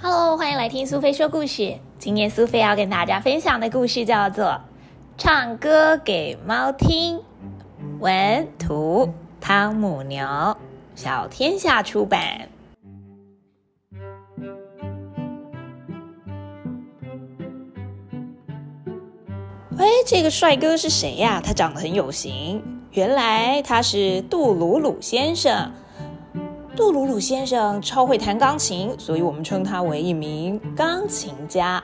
Hello，欢迎来听苏菲说故事。今天苏菲要跟大家分享的故事叫做《唱歌给猫听》，文图汤姆牛，小天下出版。喂，这个帅哥是谁呀？他长得很有型。原来他是杜鲁鲁先生。杜鲁鲁先生超会弹钢琴，所以我们称他为一名钢琴家。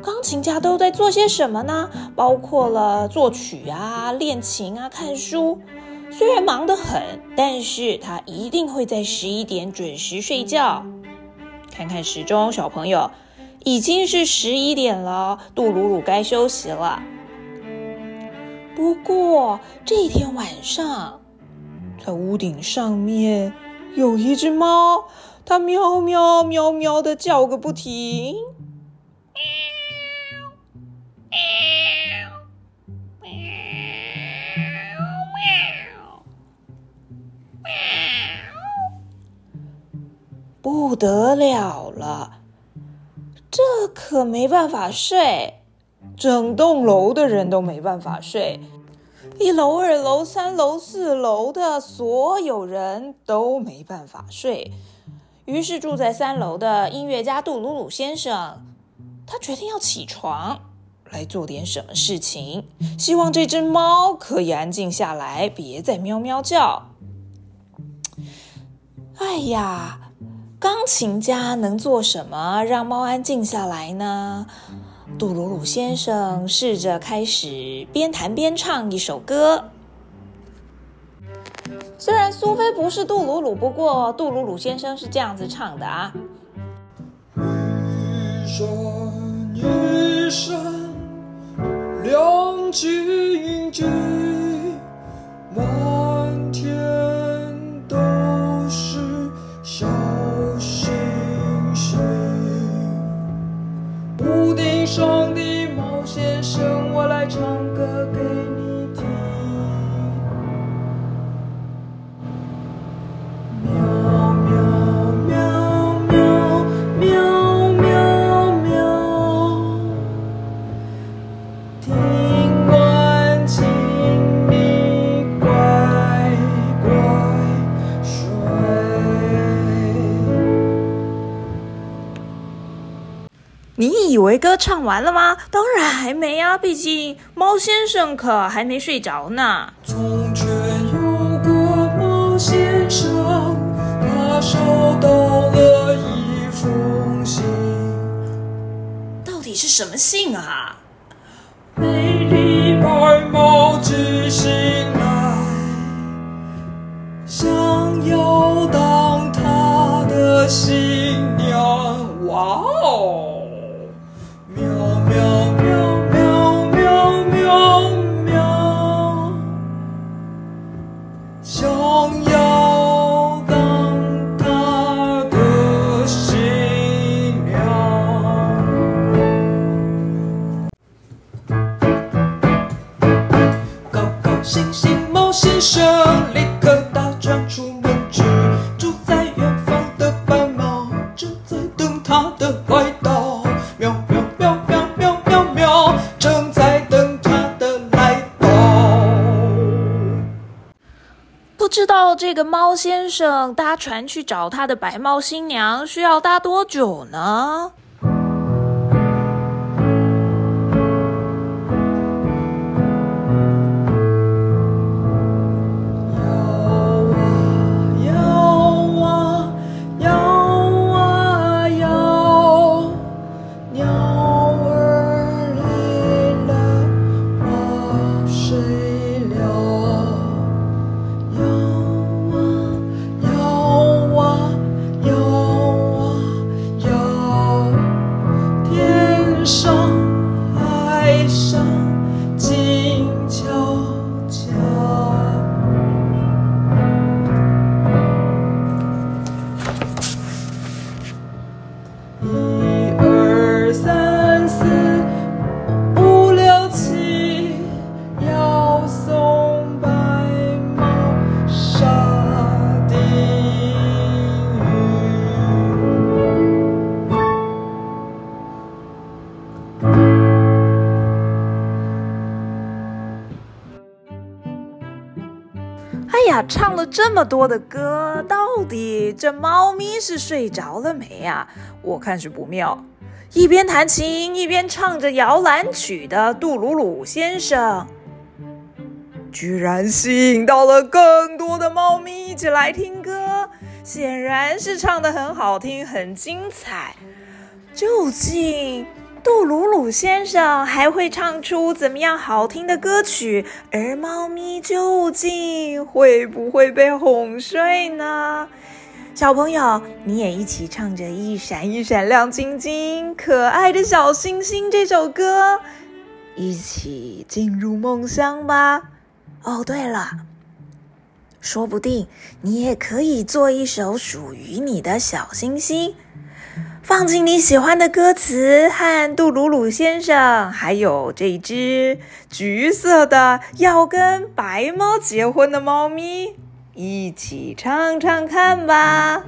钢琴家都在做些什么呢？包括了作曲啊、练琴啊、看书。虽然忙得很，但是他一定会在十一点准时睡觉。看看时钟，小朋友，已经是十一点了，杜鲁鲁该休息了。不过这天晚上，在屋顶上面。有一只猫，它喵喵喵喵的叫个不停。喵喵喵喵喵不得了了，这可没办法睡，整栋楼的人都没办法睡。一楼、二楼、三楼、四楼的所有人都没办法睡，于是住在三楼的音乐家杜鲁鲁先生，他决定要起床来做点什么事情，希望这只猫可以安静下来，别再喵喵叫。哎呀，钢琴家能做什么让猫安静下来呢？杜鲁鲁先生试着开始边弹边唱一首歌。虽然苏菲不是杜鲁鲁，不过杜鲁鲁先生是这样子唱的啊。一闪一闪亮晶晶，以为歌唱完了吗？当然还没啊，毕竟猫先生可还没睡着呢。从前有个猫先生，他收到了一封信。到底是什么信啊？美丽白猫寄信来，想要当他的新娘。哇哦！知道这个猫先生搭船去找他的白猫新娘需要搭多久呢？哎呀，唱了这么多的歌，到底这猫咪是睡着了没呀？我看是不妙。一边弹琴一边唱着摇篮曲的杜鲁鲁先生，居然吸引到了更多的猫咪一起来听歌，显然是唱的很好听，很精彩。究竟杜鲁鲁先生还会唱出怎么样好听的歌曲？而猫咪究竟会不会被哄睡呢？小朋友，你也一起唱着《一闪一闪亮晶晶，可爱的小星星》这首歌，一起进入梦乡吧。哦，对了，说不定你也可以做一首属于你的小星星，放进你喜欢的歌词，和杜鲁鲁先生，还有这只橘色的要跟白猫结婚的猫咪。一起唱唱看吧。